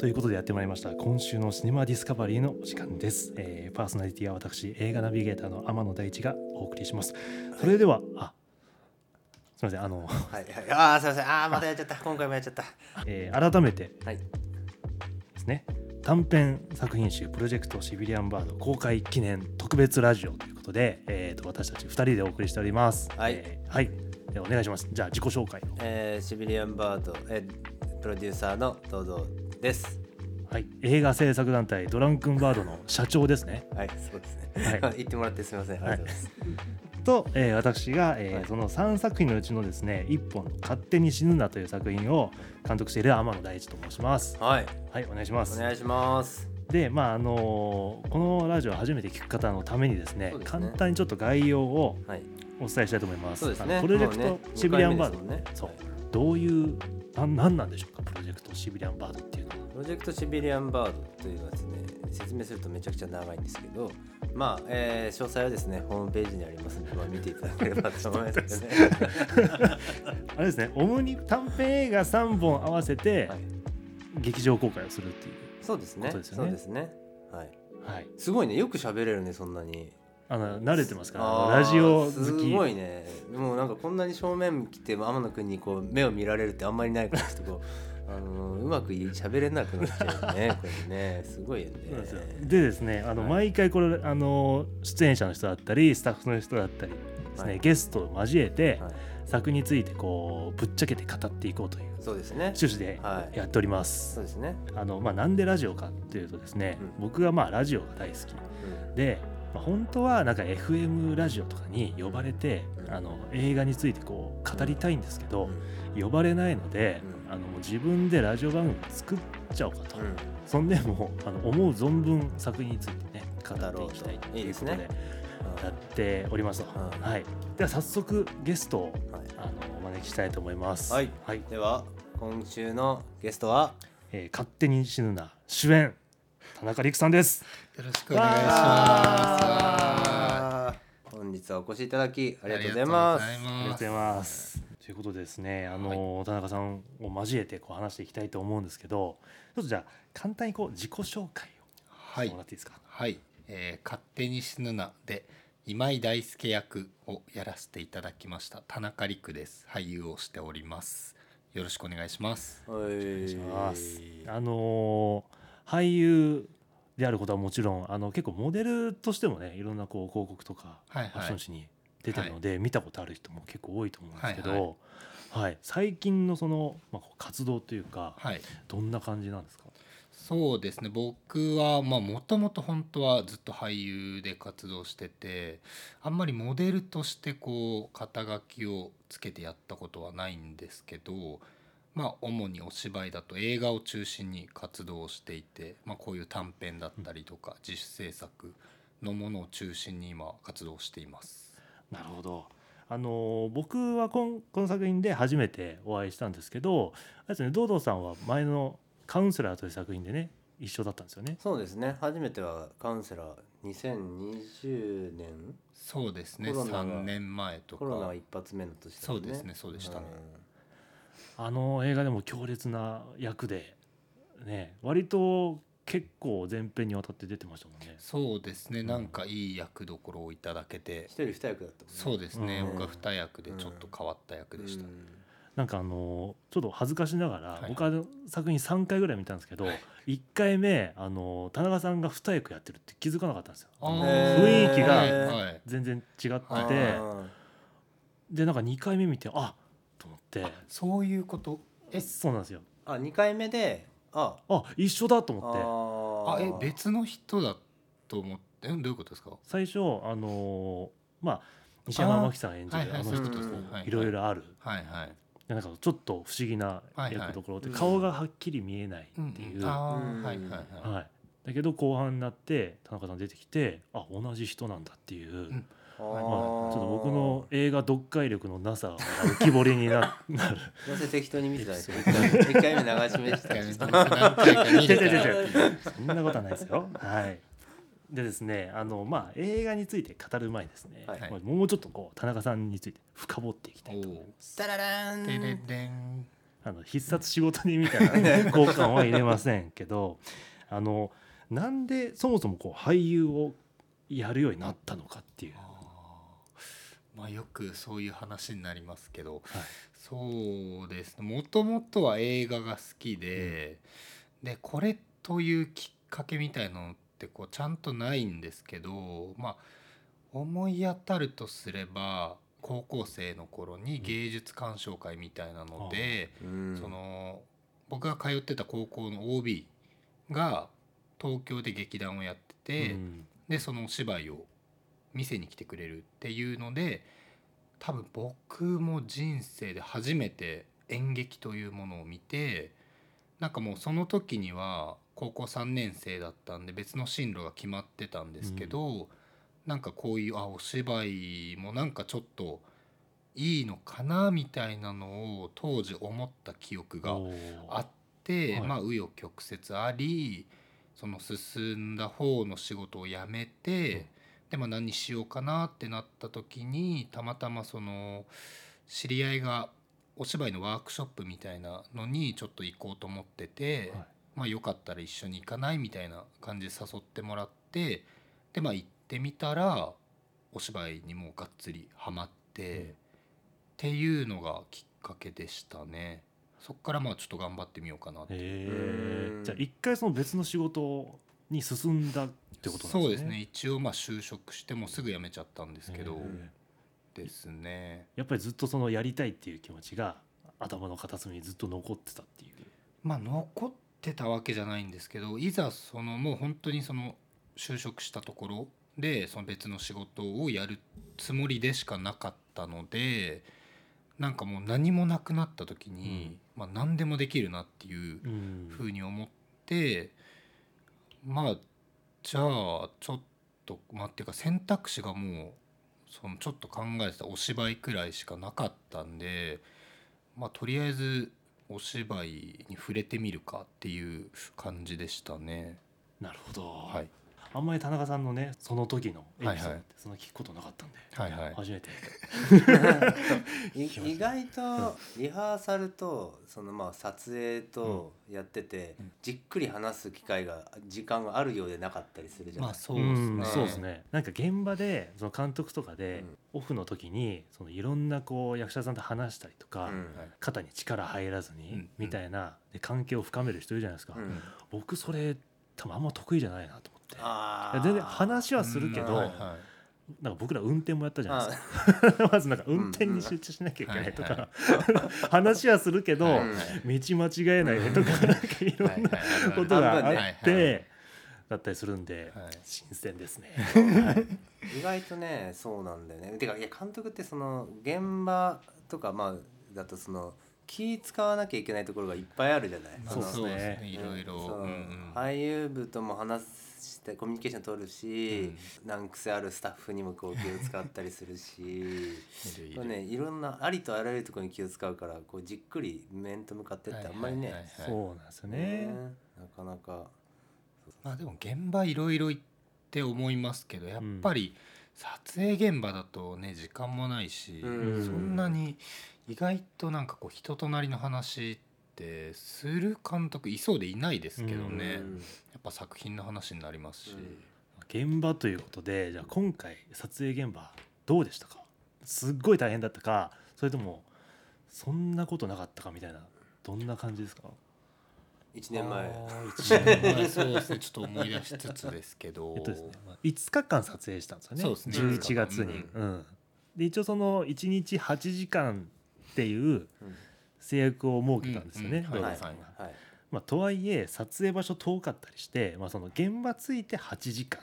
ということでやってまいりました。今週のシネマディスカバリーのお時間です、えーパーソナリティは私映画ナビゲーターの天野大地がお送りします。それでは、あすみませんあの、はい。はいああすいません。ああ。またやっちゃった。今回もやっちゃった。えー改めてはい。ですね。短編作品集プロジェクトシビリアンバード公開記念特別ラジオということで、えー、と私たち2人でお送りしております。はい。えーはい。ではお願いします。じゃあ自己紹介を。えー、シビリアンバード、えー、プロデューサーの堂々です。はい。映画制作団体ドランクンバードの社長ですね。はいそうですね、は 言ってもらってすみません。ありがとうございます、と、えー私が、えーはい。その3作品のうちのですね1本の「勝手に死ぬな」という作品を監督している天野大地と申します。はい。はいお願いします。お願いします。でまああのーこのラジオ初めて聞く方のためにですねね。簡単にちょっと概要をはい。お伝えしたいと思います。そうですね。プロジェクトねシビリアンバード、ねそう。はいどういうなんなんなんでしょうかプロジェクトシビリアンバードっていうのは。プロジェクトシビリアンバードというのはですね説明するとめちゃくちゃ長いんですけどまあ、えー詳細はですねホームページにありますので、まあ、見ていただければと思いますけどねあれですねオムニ短編映画3本合わせてはい。劇場公開をするっていうそうですね。そうですね。はい。はい。すごいね。よく喋れるねそんなにあの慣れてますからラジオ好すきごいね。もうなんかこんなに正面来て天野くんにこう目を見られるってあんまりないからちょっとこう あのうまくい喋れなくなっちゃうよねこれね。すごいよね。ででですねあの、はい。毎回これあの出演者の人だったりスタッフの人だったりですね、はい。ゲストを交えて、はい。作についてこうぶっちゃけて語っていこうというそうですね。趣旨ではい。やっております。そうですね、あのまあ、なんでラジオかっていうとですね、うん。僕がまあラジオが大好きで、まあ、本当はなんか FM ラジオとかに呼ばれて、うん。あの映画についてこう語りたいんですけど、うん。呼ばれないので、うん。あの自分でラジオ番組作っちゃおうかと、うん。そんでもうあの思う存分作品についてね語っていきたいということでやっております。はい、では早速ゲストをはい。あのお招きしたいと思います。はい。はい。では今週のゲストは？えー勝手に死ぬな。主演田中陸さんです。よろしくお願いします。本日はお越しいただきありがとうございますありがとうございます。ということでですね、あの、田中さんを交えてこう話していきたいと思うんですけど、ちょっとじゃあ簡単にこう自己紹介をはいしてもらっていいですか？はい、えー勝手に死ぬなで今井大輔役をやらせていただきました田中陸です。俳優をしております。よろしくお願いします。おお願いいします。あの俳優であることはもちろん、あの結構モデルとしてもね、いろんなこう広告とかはいはいファッション誌に出てるので、見たことある人も結構多いと思うんですけど、はいはい、最近のそのまあ活動というか、はい、どんな感じなんですか？そうですね。僕はまあもともと本当はずっと俳優で活動してて、あんまりモデルとしてこう肩書きをつけてやったことはないんですけど。まあ、主にお芝居だと映画を中心に活動をしていて、まあ、こういう短編だったりとか自主制作のものを中心に今活動しています。なるほど。あの僕はこんこの作品で初めてお会いしたんですけど、あれですね、堂々さんは前のカウンセラーという作品でね、一緒だったんですよね。そうですね。初めてはカウンセラー2020年？そうですね。コロナが3年前とか。コロナが一発目の年だもんそうですね。そうでしたねあの映画でも強烈な役で、ね、割と結構前編にわたって出てましたもんね。そうですね、ん。なんかいい役どころをいただけて。一人二役だったもんね。そうですね、うん。僕は二役でちょっと変わった役でした、うん。なんかあのちょっと恥ずかしながら、はい。僕は作品3回ぐらい見たんですけど、はい。1回目あの田中さんが2役やってるって気づかなかったんですよ。雰囲気が全然違って、あでなんか2回目見てあと思って。そういうこと？えそうなんですよ。ーあ二回目であ。あ一緒だと思って。あえ別の人だと思って？えどういうことですか？最初あのまあ西山真紀さん演じるあ,、の人といろいろある、はいはい。でなんかちょっと不思議な役どころで、うん顔がはっきり見えないっていう、うん。はいはいはい、はい、だけど後半になって田中さん出てきてあ同じ人なんだっていう、ん。あまあ、ちーょっと僕の映画読解力のなさが浮き彫りにななる。どうせ適当に見てたんですよ一回目流し目してたんですよそんなことはないですよ。はい。でですね、あのまあ映画について語る前にですね、はい。まあもうちょっとこう田中さんについて深掘っていきたいと思います。タララーン。あの必殺仕事人みたいな交換は入れませんけどあのなんでそもそもこう俳優をやるようになったのかっていう。まあよくそういう話になりますけどはい。そうですね。もともとは映画が好きで、でこれというきっかけみたいなのってこうちゃんとないんですけどまあ思い当たるとすれば高校生の頃に芸術鑑賞会みたいなので、うん。その僕が通ってた高校の OB が東京で劇団をやってて、うん。でそのお芝居を見せに来てくれるっていうので多分僕も人生で初めて演劇というものを見てなんかもうその時には高校3年生だったんで別の進路が決まってたんですけど、なんかこういうあお芝居もなんかちょっといいのかなみたいなのを当時思った記憶があって、はい。まあ紆余曲折ありその進んだ方の仕事を辞めて、うんでまあ何しようかなってなった時にたまたまその知り合いがお芝居のワークショップみたいなのにちょっと行こうと思ってて、はい。まあよかったら一緒に行かない？みたいな感じで誘ってもらってでまあ行ってみたらお芝居にもうがっつりハマって、うん。っていうのがきっかけでしたね。そっからまあちょっと頑張ってみようかなって。じゃあ一回その別の仕事に進んだってことなんですね。そうですね。一応まあ就職してもうすぐ辞めちゃったんですけど、ですね。やっぱりずっとそのやりたいっていう気持ちが頭の片隅にずっと残ってたっていう。まあ残ってたわけじゃないんですけどいざそのもう本当にその就職したところでその別の仕事をやるつもりでしかなかったのでなんかもう何もなくなった時に、まあ何でもできるなっていううん。ふうに思ってまあじゃあちょっとまあっていうか選択肢がもうそのちょっと考えてたお芝居くらいしかなかったんでまあとりあえずお芝居に触れてみるかっていう感じでしたね。なるほど、はい、あんまり田中さんのねその時のエピソードってはいはいその聞くことなかったんで、はいはい。初めて。い意外とリハーサルとそのまあ撮影とやってて、うん。じっくり話す機会が時間があるようでなかったりするじゃない、まあそうですね。ん。そうですね。なんか現場でその監督とかでうん。オフの時にそのいろんなこう役者さんと話したりとか、うん。はい肩に力入らずにうん。みたいなで関係を深める人いるじゃないですか、うん。僕それ多分あんま得意じゃないなと思ってあいや全然話はするけど、うん。はいはなんか僕ら運転もやったじゃないですか。まずなんか運転に集中しなきゃいけないとか、話はするけど、道間違えないでとかなんかいろんなことがあっねてだったりするんではい。新鮮ですね。意外とねそうなんだよね。てかいや監督ってその現場とかまあだとその気使わなきゃいけないところがいっぱいあるじゃない、まあそうですね。いろいろ。そううんうん。俳優部とも話してコミュニケーション取るし、難癖あるスタッフにもこう気を使ったりするし。これねいろんなありとあらゆるところに気を使うからこうじっくり面と向かってってあんまりね、はいはい。はいはいそうなんですよね。ね。なかなか。まあでも現場いろいろ行って思いますけどやっぱり撮影現場だとね時間もないし、うん。そんなに意外となんかこう人となりの話ってする監督いそうでいないですけどね、うん。やっぱ作品の話になりますし、現場ということでじゃあ今回撮影現場どうでしたか？すっごい大変だったかそれともそんなことなかったかみたいなどんな感じですか？1年前。あー一年前。そうですね。ちょっと思い出しつつですけど。えっとですね、まあ5日間撮影したんですよね。そうですね。11月に、うん。で一応その1日8時間っていううん制約を設けたんですよね、うんうんは。いはいまあ、とはいえ撮影場所遠かったりして、まあ、その現場ついて8時間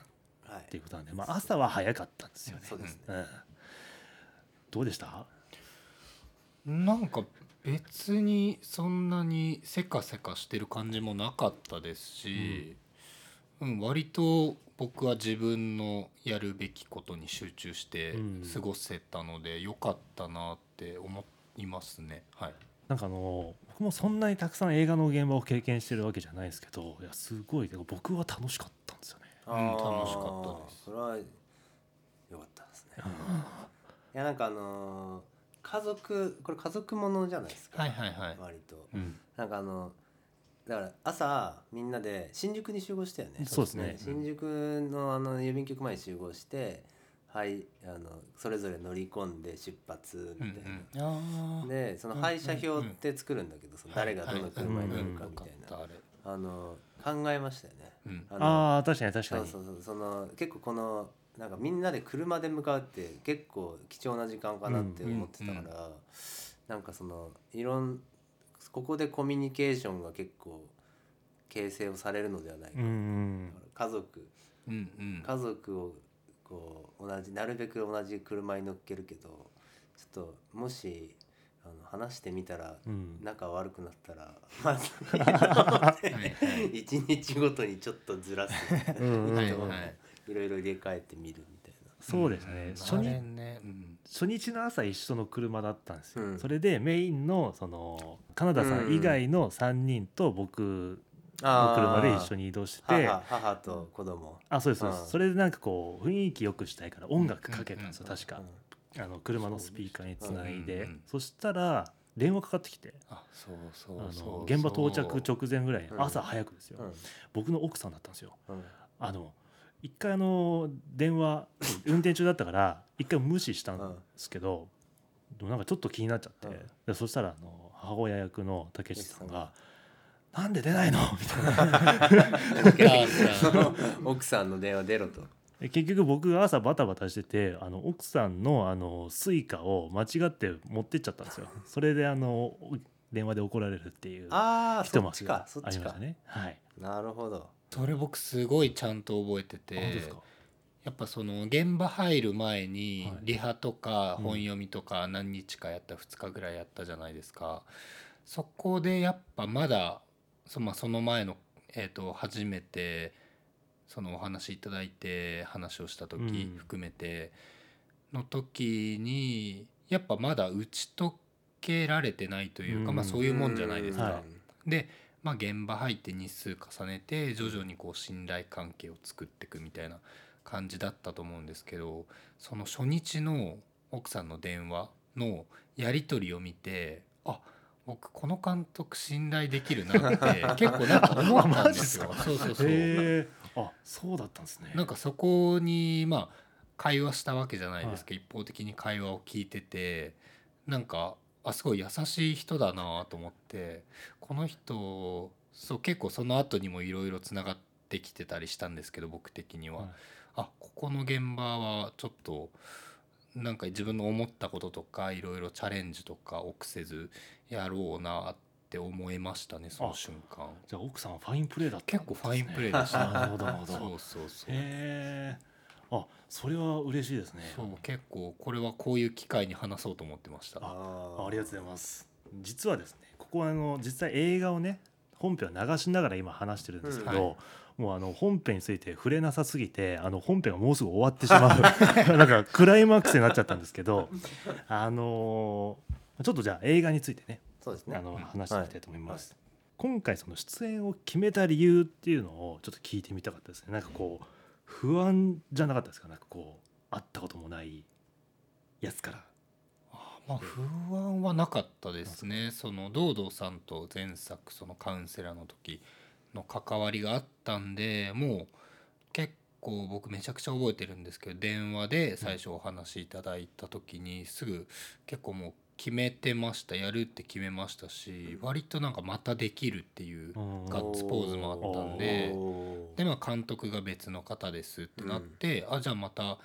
はい。っていうことなんで、まあ、朝は早かったんですよね。そうですね。うん、どうでした？なんか別にそんなにせかせかしてる感じもなかったですし、うん割と僕は自分のやるべきことに集中してうん。過ごせたので良かったなって思いますね。はい、なんかあの僕もそんなにたくさん映画の現場を経験してるわけじゃないですけどいやすごい僕は楽しかったんですよね。あー楽しかったです。それは良かったですね。いやなんかあのー家族これ家族ものじゃないですか、はいはいはい。割と。うん。なんかあのだから朝みんなで新宿に集合したよね。そうですね。新宿のあの郵便局前に集合してはいあのそれぞれ乗り込んで出発みたいな、あー。でその配車表って作るんだけど、その誰がどの車に乗るかみたいな、なあれあの考えましたよね。うん。あのああ確かに確かに。そうそうそう。その結構このなんかみんなで車で向かうって結構貴重な時間かなって思ってたから、なんかそのいろんここでコミュニケーションが結構形成をされるのではないか、うんうん。家族。うんうん。家族をこう同じなるべく同じ車に乗っけるけどちょっともしあの話してみたらうん。仲悪くなったら まず 一日ごとにちょっとずらす。うんうん。はいろいろ入れ替えてみるみたいな。そうですね。ん。初日ね。うん。初日の朝一緒の車だったんですよ、うん。それでメインのそのカナダさん以外の3人と僕の車で一緒にに移動して母母と子供。あそうですそうでうん。すそれでなんかこう雰囲気良くしたいから音楽かけたん。ですよ確か。あの車のスピーカーにつないで。そしたら電話かかってきて。あそうそうあそう。の現場到着直前ぐらい朝早くですよ。うん。僕の奥さんだったんですよ。うん。あの一回あの電話運転中だったから一回無視したんですけど、でもなんかちょっと気になっちゃって、うん。でそしたらあの母親役のたけしさんがた「なんで出ないの? 」みたいな奥さんの電話出ろと。で結局僕が朝バタバタしててあの奥さんのあの Suica を間違って持ってっちゃったんですよそれであの電話で怒られるっていうああ一そっちか幕がそっちかありました。ねはいなるほど。それ僕すごいちゃんと覚えててやっぱその現場入る前にはいリハとかうん本読みとか何日かやった2日ぐらいやったじゃないですか、そこでやっぱまだそ,、まあ、その前の、えー、と初めてそのお話いただいて話をした時うん。含めての時にやっぱまだ打ち解けられてないというか、うん。まあ、そういうもんじゃないですか。はで、まあ、現場入って日数重ねて徐々にこう信頼関係を作っていくみたいな感じだったと思うんですけどその初日の奥さんの電話のやり取りを見てあ僕この監督信頼できるなって 結構なんか思ったんですよ。そうそうそう。あそうだったんですね。なんかそこにまあ会話したわけじゃないですけど、一方的に会話を聞いててなんかあすごい優しい人だなと思ってこの人そう結構その後にもいろいろつながってきてたりしたんですけど僕的には、はい。あここの現場はちょっとなんか自分の思ったこととかいろいろチャレンジとか臆せずやろうなって思いましたねその瞬間。じゃあ奥さんはファインプレーだったん結構ファインプレーでした。なるほどなるほど。そうそうそう。へえあそれは嬉しいですね。そう結構これはこういう機会に話そうと思ってました。あありがとうございます。実はですねここはあの実際映画をね本編を流しながら今話してるんですけど、うんはもうあの本編について触れなさすぎてあの本編がもうすぐ終わってしまう。なんかクライマックスになっちゃったんですけどあのーちょっとじゃあ映画についてねそうですね。あ。の話していきたいと思います、今回その出演を決めた理由っていうのをちょっと聞いてみたかったですね。なんかこう不安じゃなかったですか？なんかこう会ったこともないやつから。まあ不安はなかったですね。その堂々さんと前作そのカウンセラーの時の関わりがあったんでもう結構僕めちゃくちゃ覚えてるんですけど電話で最初お話しいただいた時にすぐ結構もう決めてましたやるって決めましたし割となんかまたできるっていうガッツポーズもあったんででまあ監督が別の方ですってなって、あじゃあまた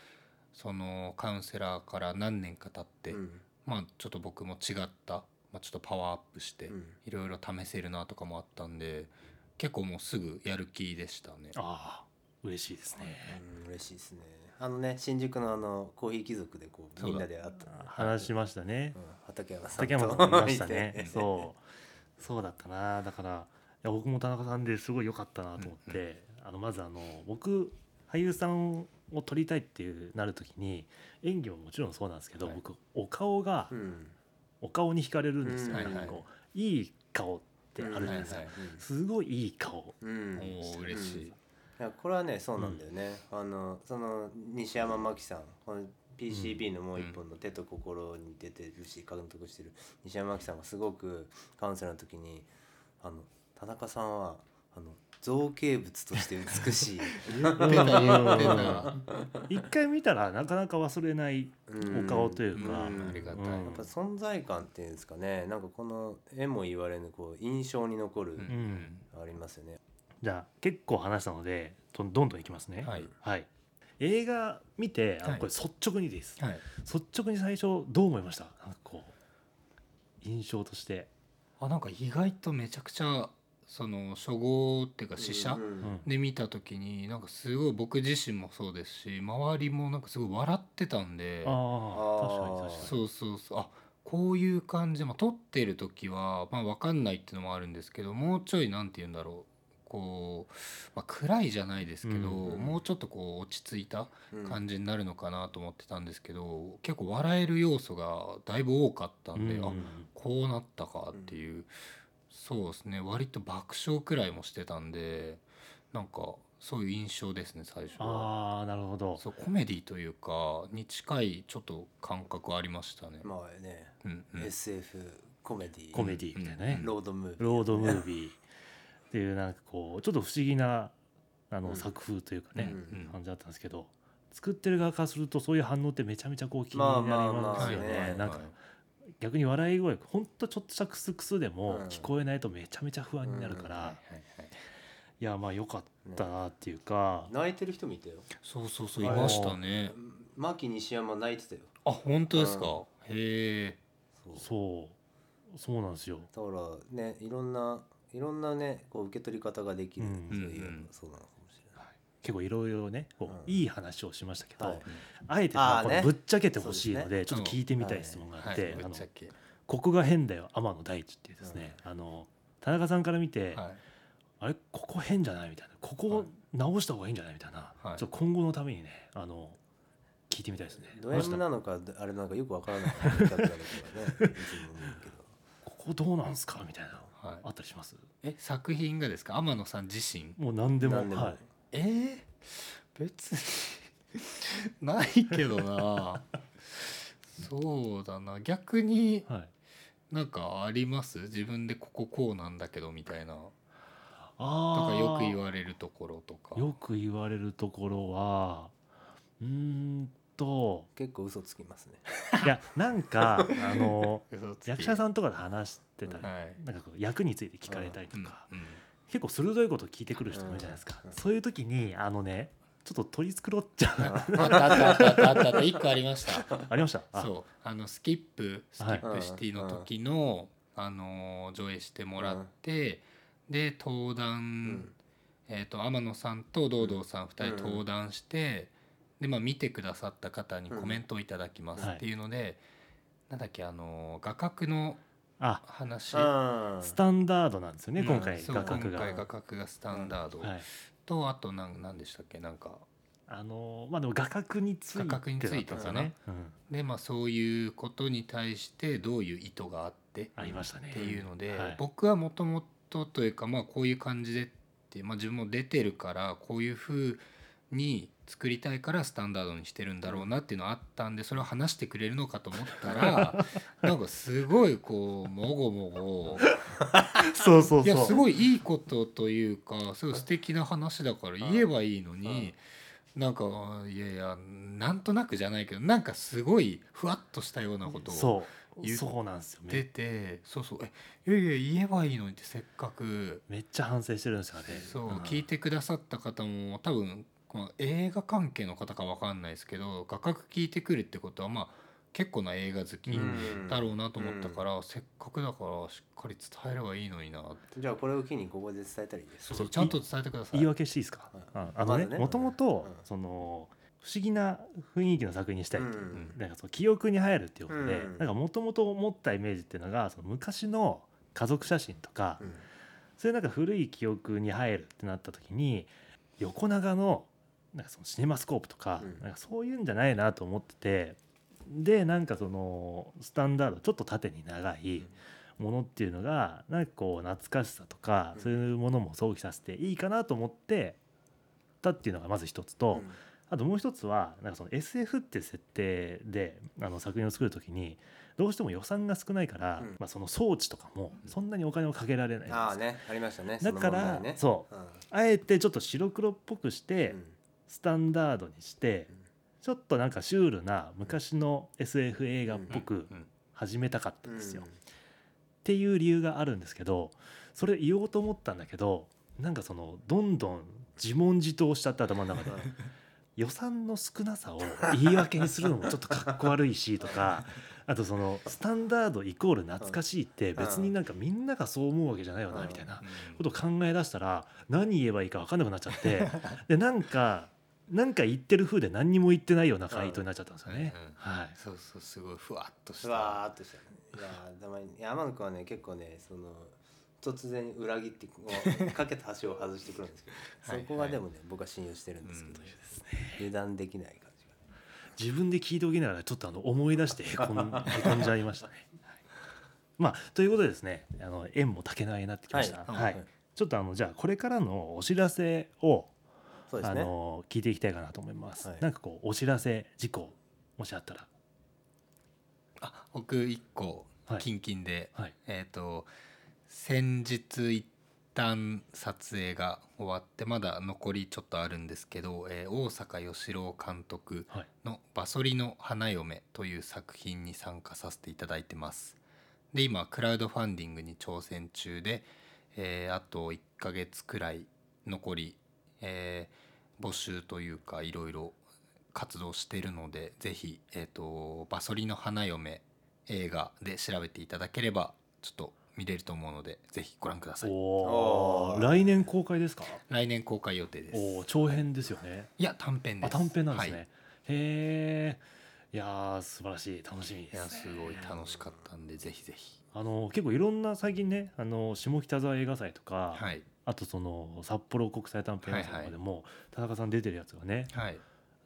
そのカウンセラーから何年か経って、うん。まあちょっと僕も違った、まあ、ちょっとパワーアップしてうん。いろいろ試せるなとかもあったんで結構もうすぐやる気でしたね。ああ嬉しいですね。うん嬉しいですね。あのね新宿のあのコーヒー貴族でこうみんなで会った、話しましたね。うん畠山さんと竹山さんもいましたね。そう。そうだったな。だからいや僕も田中さんですごい良かったなと思って、あのまずあの僕俳優さんを撮りたいっていうなる時に演技ももちろんそうなんですけど、はい。僕お顔が、うん。お顔に惹かれるんですよ、うん。はいはいこういい顔ってあるじゃないですか、すごいいい顔。うん。おー嬉しい。いやこれはねそうなんだよね、あのその西山真紀さん。この PCB のもう一本の手と心に出てるし監督してる。西山明さんがすごくカウンセラーの時にあの田中さんはあの造形物として美しい。一回見たらなかなか忘れないお顔というか、うん。ありがたい。うん。やっぱ存在感っていうんですかね。なんかこの絵も言われぬこう印象に残る、うん。ありますよね。じゃあ結構話したのでどんどんいきますね。はい。はい。映画見てあこれ率直にです、はい。率直に最初どう思いました？なんかこう印象として、あなんか意外とめちゃくちゃその初号っていうか試写で見た時になんかすごい僕自身もそうですし周りもなんかすごい笑ってたんでああ確かにそうそうそう。あこういう感じ。で、まあ、撮ってる時は、まあ、分かんないっていうのもあるんですけどもうちょいなんて言うんだろう。こう、まあ、暗いじゃないですけど、うんもうちょっとこう落ち着いたうん。感じになるのかなと思ってたんですけど、結構笑える要素がだいぶ多かったんで、うん。あこうなったかっていう、そうですね。割と爆笑くらいもしてたんでなんかそういう印象ですね最初は。ああなるほど。そうコメディというかに近いちょっと感覚ありましたね。まあね、うんうん。SF コメディ。コメディみたいなね、うんロードムービー。ロードムービー。っていうなんかこうちょっと不思議なあのうん。作風というかね、うん。うん。感じだったんですけど作ってる側からするとそういう反応ってめちゃめちゃこう気になりまあまあますよまあ。ねねなんかはい逆に笑い声ほんとちょっとしたクスクスでもうん。聞こえないとめちゃめちゃ不安になるから、はいはいはいい。やまあ良かったなっていうか、泣いてる人見たよ。そうそうそういましたね。牧西山泣いてたよ。あ本当ですか？へえ。そう。そう。そうなんですよ。だからねいろんないろんなねこう受け取り方ができる、うんそういう、うん。そうなの結構いろいろねこう、うん。いい話をしましたけど、はい。あえてまあね。のぶっちゃけてほしいのでちょっと聞いてみたい質問があって、はい。ぶあのっ。ここが変だよ天野大地っていうですね、あの田中さんから見て、はい。あれここ変じゃないみたいなここ直した方がいいんじゃないみたいな、はい。ちょっと今後のためにねあの聞いてみたいですね。ド M なのかあれなんかよくわからない ここどうなんすかみたいなはい。あったりします？え作品がですか？天野さん自身？もう何でも何でも。はい、えー、別にないけどな。そうだな。逆にはい、なんかあります？自分でこここうなんだけどみたいな。とあかよく言わわれるところとか。よく言われるところはうーんと。結構嘘つきますね。いやなんか あの役者さんとかで話してたり、はい。なんかこう役について聞かれたりとうんか、うん結構鋭いこと聞いてくる人もいるじゃないですか、うん。そういう時にあのねちょっと取り繕っちゃう。あったあったあったあったあった一個ありましたありましたあそうあのスキップスキはいップシティの時の、あのー上映してもらって、で登壇、うんえー、と天野さんと堂々さん2人うん登壇して、でまあ、見てくださった方にコメントをいただきますっていうので、なんだっけあのー画角のあ話。うん。スタンダードなんですよね、うん。今回そう画角が。今回画角がスタンダード、はい、とあとなんなんでしたっけなんか。あのーまあでも画角について画角についてだったん。でまあそういうことに対してどういう意図があってありましたね。っていうので、はい。僕はもともとというかまあこういう感じでって、まあ、自分も出てるからこういうふうに作りたいからスタンダードにしてるんだろうなっていうのはあったんでそれを話してくれるのかと思ったら なんかすごいこうもごもごそうそうそう。いやすごいいいことというかすごい素敵な話だから言えばいいのに。なんかいやいやなんとなくじゃないけどなんかすごいふわっとしたようなことをそう。言っそうなんですよ出めてそうそう。えいやいや言えばいいのにってせっかく。めっちゃ反省してるんですよね。そう、ん聞いてくださった方も多分、まあ、映画関係の方かわかんないですけど画角聞いてくるってことはまあ結構な映画好きうん。だろうなと思ったから、せっかくだからしっかり伝えればいいのになって。じゃあこれを機にここで伝えたらいいです。そちゃんと伝えてください。言い訳していいですか、はいああのねまずね。もともとうんその不思議な雰囲気の作品にしたいっていう、うん。なんかその記憶に入るっていうことで、うん。なんかもともと思ったイメージっていうのがその昔の家族写真とか、うん。そういうなんか古い記憶に入るってなった時に横長のなんかそのシネマスコープとか,、うん。なんかそういうんじゃないなと思っててでなんかそのスタンダードちょっと縦に長いものっていうのがなんかこう懐かしさとか、うん。そういうものも想起させていいかなと思ってたっていうのがまず一つと、あともう一つはなんかその SF って設定であの作品を作る時にどうしても予算が少ないから、うん。まあ、その装置とかもそんなにお金をかけられないんですよ。ああねありましたね。だからそう。うん。あえてちょっと白黒っぽくして、うんスタンダードにしてうんちょっとなんかシュールな昔の SF 映画っぽくうん始めたかったんですよ。うん。っていう理由があるんですけどそれ言おうと思ったんだけどなんかそのどんどん自問自答しちゃって頭の中で 予算の少なさを言い訳にするのもちょっとかっこ悪いしとかあとそのスタンダードイコール懐かしいって別になんかみんながそう思うわけじゃないよなみたいなことを考え出したら何言えばいいか分かんなくなっちゃってでなんかなんか言ってる風で何にも言ってないような回答になっちゃったんですよね。はい。そうそうすごいふわっとしふたわーっとしたねいやーたまに山野君はね結構ねその突然裏切ってこうかけた橋を外してくるんですけどそ はい。こはでもね僕は信用してるんですけど、うん油断できない感じが。自分で聞いておきながらちょっとあの思い出してへこんへこんじゃいましたね。はい。まあということでですねあの縁も竹縄になってきました。ははいい。ちょっとあのじゃあこれからのお知らせを、あそうですね。の聞いていきたいかなと思います。はい。なんかこうお知らせ事項もしあったら、あ僕一個はい。キンキンで、はい、えっ、と先日一旦撮影が終わってまだ残りちょっとあるんですけど、えー大阪義郎監督はい。の「バソリの花嫁」という作品に参加させていただいてます。で今クラウドファンディングに挑戦中で、えーあと1ヶ月くらい残り、えー募集というかいろいろ活動しているのでぜひ、えーと「バソリの花嫁」映画で調べていただければちょっと見れると思うのでぜひご覧ください来年公開ですか？来年公開予定ですおお長編ですよね。いや短編ですあ短編なんですね。はいへえ。いやー素晴らしい楽しみです、ね。いやすごい楽しかったんでぜひぜひあの結構いろんな最近ねあの下北沢映画祭とか、はいあとその札幌国際短編映画祭とかでも、田中さん出てるやつがねはい。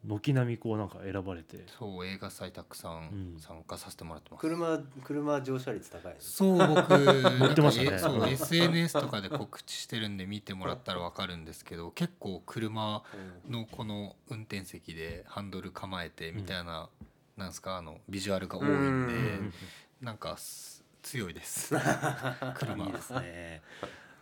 軒並みこうなんか選ばれて。そう映画祭たくさうん。ん参加させてもらってます、車車乗車率高いね。そう僕 乗ってましたね。SNS とかで告知してるんで見てもらったらわかるんですけど結構車うんのこの運転席でハンドル構えてみたいな、なんですかあのビジュアルが多いんでうん。なんかす強いです。い車いですね。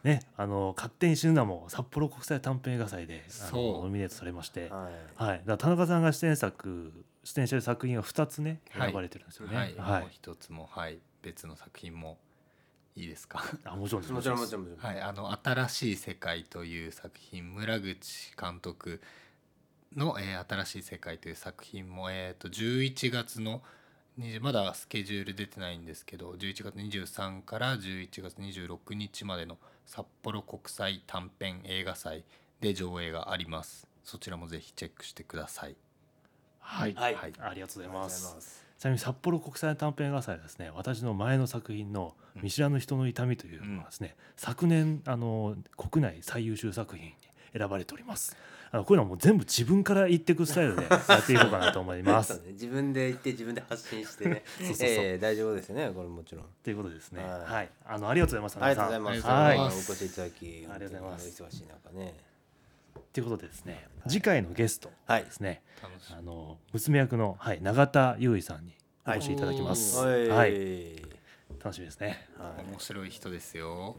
ね、あの勝手に死ぬなも札幌国際短編映画祭でノミネートされまして、はい、はい。だ田中さんが出演作出演してる作品が2つねはい。選ばれてるんですよね。はい、はい。もう一つもはい。別の作品もいいですか？あもちろんです。もちろんもちろろんもちろん。はい、あの「新しい世界」という作品村口監督の、えー新しい世界」という作品も、えー、と11月の20まだスケジュール出てないんですけど11月23から11月26日までの札幌国際短編映画祭で上映があります。そちらもぜひチェックしてください。はい、はい。はい。ありがとうございます。ちなみに札幌国際短編映画祭はですね私の前の作品の「見知らぬ人の痛み」というのがですね、昨年あの国内最優秀作品に選ばれております。あのこういうのはもう全部自分から言っていくスタイルでやっていこうかなと思います。ね。自分で言って自分で発信してね。そうそうそう。えー大丈夫ですよね。これもちろん。ということですね。はい。はい。あのありがとうございますありがとうございます。ありがとうございお越しいただき、ありがとうございます。忙しい中ね。ということでですね、次回のゲストはいですね、楽しみあの娘役の、はい、永田優衣さんにお越しいただきます。ははい。はい、楽しみですね。はい。面白い人ですよ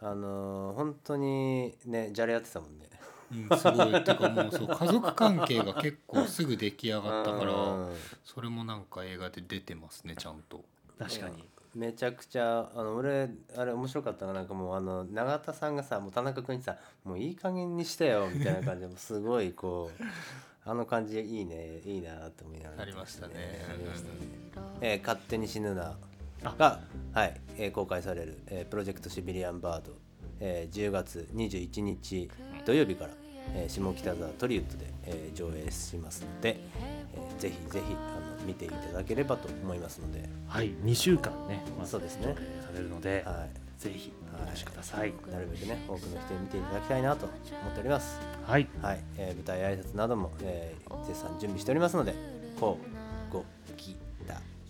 あのー本当にね、じゃれ合ってたもんね。うん、すごい。ってかもうそう家族関係が結構すぐ出来上がったからうん。それもなんか映画で出てますねちゃんと。確かに。めちゃくちゃあの俺あれ面白かったのがなんかもうあの永田さんがさもう田中君にさもういい加減にしてよみたいな感じでもうすごいこう あの感じいいねいいなと思いながら。ありましたねありましたね。えー勝手に死ぬなが、はいえー公開される、えープロジェクトシビリアンバード、えー10月21日土曜日から、えー下北沢トリウッドで、えー上映しますので、えーぜひぜひあの見ていただければと思いますので、はい、2週間ね、まそうですね。されるので、はぜひお越しください。い、なるべくね多くの人に見ていただきたいなと思っております。はい、はい、えー舞台挨拶なども、えー絶賛準備しておりますので、こうご期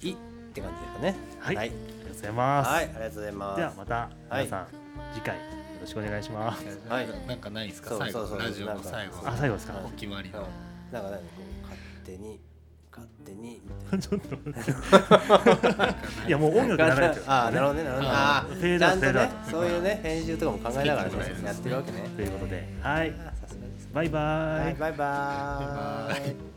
待って感じですかね。はい、はい。ありがとうございます。はい、ありがとうございます。ではまた皆さん、次回よろしくお願いします。はい。ななんかないですか？そう最そうそう。後ラジオなんかの最後あ、最後ですか？お決まりの。うんなんかなんかこう勝手に勝手にみたいな。ちょっと いやもう音楽流れてる。ああなるほどねなるほどね。ああフェーあちゃんとねドアウトフェードアウトそういうね編集とかも考えながらねやってるわけね。ということで。はい。さすがです。バイバーイ。はいバイバーイ。バイバイ